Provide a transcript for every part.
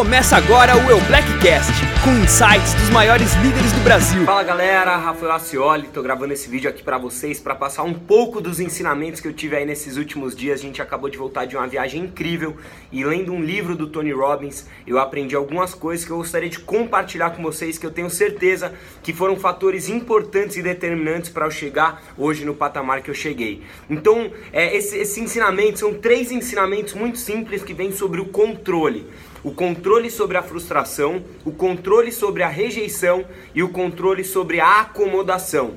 Começa agora o Eu Blackcast, com insights dos maiores líderes do Brasil. Fala galera, Rafael Acioli, tô gravando esse vídeo aqui para vocês para passar um pouco dos ensinamentos que eu tive aí nesses últimos dias. A gente acabou de voltar de uma viagem incrível e lendo um livro do Tony Robbins, eu aprendi algumas coisas que eu gostaria de compartilhar com vocês que eu tenho certeza que foram fatores importantes e determinantes para eu chegar hoje no patamar que eu cheguei. Então, é, esse, esse são três ensinamentos muito simples que vêm sobre o controle o controle sobre a frustração, o controle sobre a rejeição e o controle sobre a acomodação.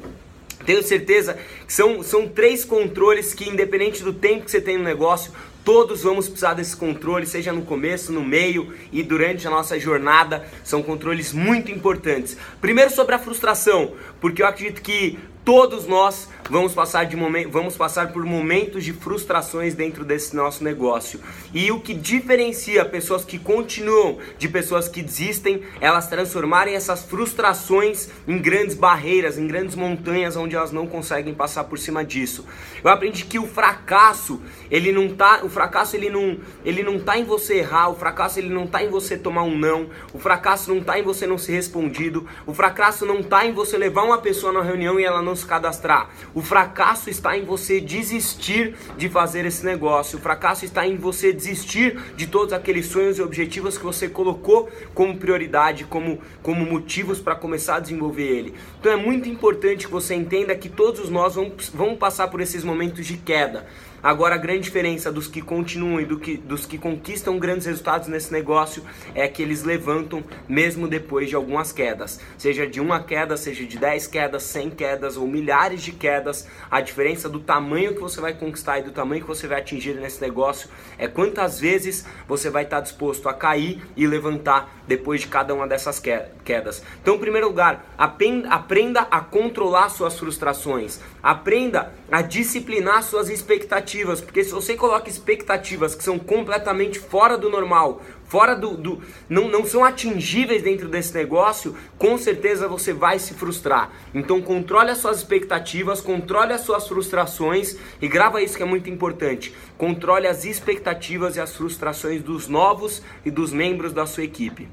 Tenho certeza que são, são três controles que, independente do tempo que você tem no negócio, Todos vamos precisar desse controle, seja no começo, no meio e durante a nossa jornada. São controles muito importantes. Primeiro sobre a frustração, porque eu acredito que Todos nós vamos passar, de momen vamos passar por momentos de frustrações dentro desse nosso negócio. E o que diferencia pessoas que continuam de pessoas que desistem, elas transformarem essas frustrações em grandes barreiras, em grandes montanhas onde elas não conseguem passar por cima disso. Eu aprendi que o fracasso, ele não tá, o fracasso ele não, ele não tá em você errar, o fracasso ele não tá em você tomar um não, o fracasso não tá em você não ser respondido, o fracasso não tá em você levar uma pessoa na reunião e ela não se cadastrar. O fracasso está em você desistir de fazer esse negócio. O fracasso está em você desistir de todos aqueles sonhos e objetivos que você colocou como prioridade, como, como motivos para começar a desenvolver ele. Então é muito importante que você entenda que todos nós vamos, vamos passar por esses momentos de queda. Agora, a grande diferença dos que continuam e do que, dos que conquistam grandes resultados nesse negócio é que eles levantam mesmo depois de algumas quedas. Seja de uma queda, seja de 10 quedas, 100 quedas ou milhares de quedas. A diferença do tamanho que você vai conquistar e do tamanho que você vai atingir nesse negócio é quantas vezes você vai estar disposto a cair e levantar depois de cada uma dessas quedas. Então, em primeiro lugar, aprenda a controlar suas frustrações. Aprenda a disciplinar suas expectativas, porque se você coloca expectativas que são completamente fora do normal, fora do, do não, não são atingíveis dentro desse negócio, com certeza você vai se frustrar. Então controle as suas expectativas, controle as suas frustrações e grava isso que é muito importante. Controle as expectativas e as frustrações dos novos e dos membros da sua equipe.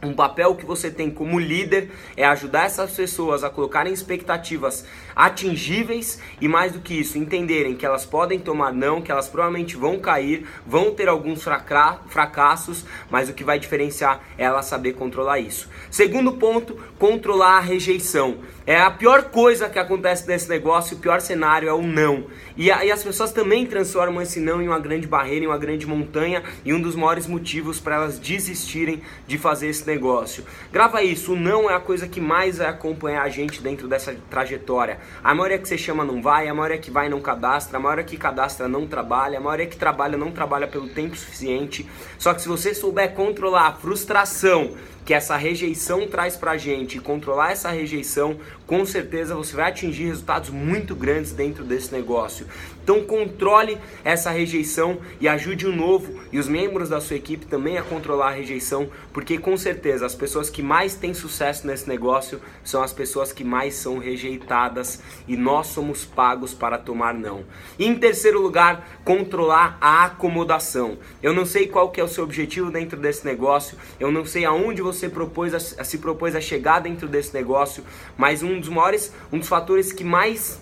Um papel que você tem como líder é ajudar essas pessoas a colocarem expectativas atingíveis e mais do que isso, entenderem que elas podem tomar não, que elas provavelmente vão cair, vão ter alguns fracassos, mas o que vai diferenciar é ela saber controlar isso. Segundo ponto, controlar a rejeição. É a pior coisa que acontece nesse negócio, o pior cenário é o não. E, a, e as pessoas também transformam esse não em uma grande barreira, em uma grande montanha e um dos maiores motivos para elas desistirem de fazer esse negócio. Grava isso, o não é a coisa que mais vai acompanhar a gente dentro dessa trajetória. A maioria que você chama não vai, a maioria que vai não cadastra, a maioria que cadastra não trabalha, a maioria que trabalha não trabalha pelo tempo suficiente. Só que se você souber controlar a frustração, que essa rejeição traz pra gente controlar essa rejeição, com certeza você vai atingir resultados muito grandes dentro desse negócio. Então controle essa rejeição e ajude o novo e os membros da sua equipe também a controlar a rejeição, porque com certeza as pessoas que mais têm sucesso nesse negócio são as pessoas que mais são rejeitadas e nós somos pagos para tomar não. E em terceiro lugar, controlar a acomodação. Eu não sei qual que é o seu objetivo dentro desse negócio, eu não sei aonde você propôs a, se propôs a chegar dentro desse negócio, mas um dos maiores, um dos fatores que mais,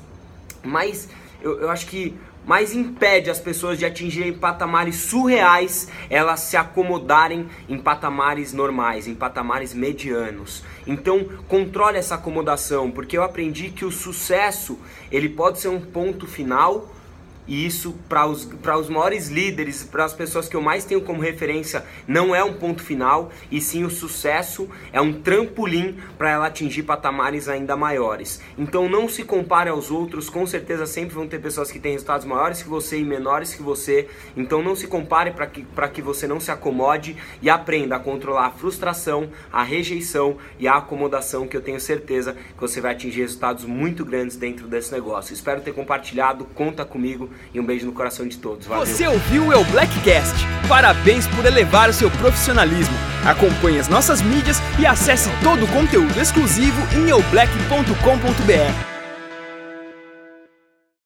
mais eu, eu acho que mais impede as pessoas de atingirem patamares surreais, elas se acomodarem em patamares normais, em patamares medianos. Então, controle essa acomodação, porque eu aprendi que o sucesso, ele pode ser um ponto final, e isso, para os, os maiores líderes, para as pessoas que eu mais tenho como referência, não é um ponto final, e sim o sucesso é um trampolim para ela atingir patamares ainda maiores. Então não se compare aos outros, com certeza sempre vão ter pessoas que têm resultados maiores que você e menores que você. Então não se compare para que, que você não se acomode e aprenda a controlar a frustração, a rejeição e a acomodação, que eu tenho certeza que você vai atingir resultados muito grandes dentro desse negócio. Espero ter compartilhado, conta comigo e um beijo no coração de todos. Valeu. Você ouviu o El Blackcast? Parabéns por elevar o seu profissionalismo. Acompanhe as nossas mídias e acesse todo o conteúdo exclusivo em eublack.com.br.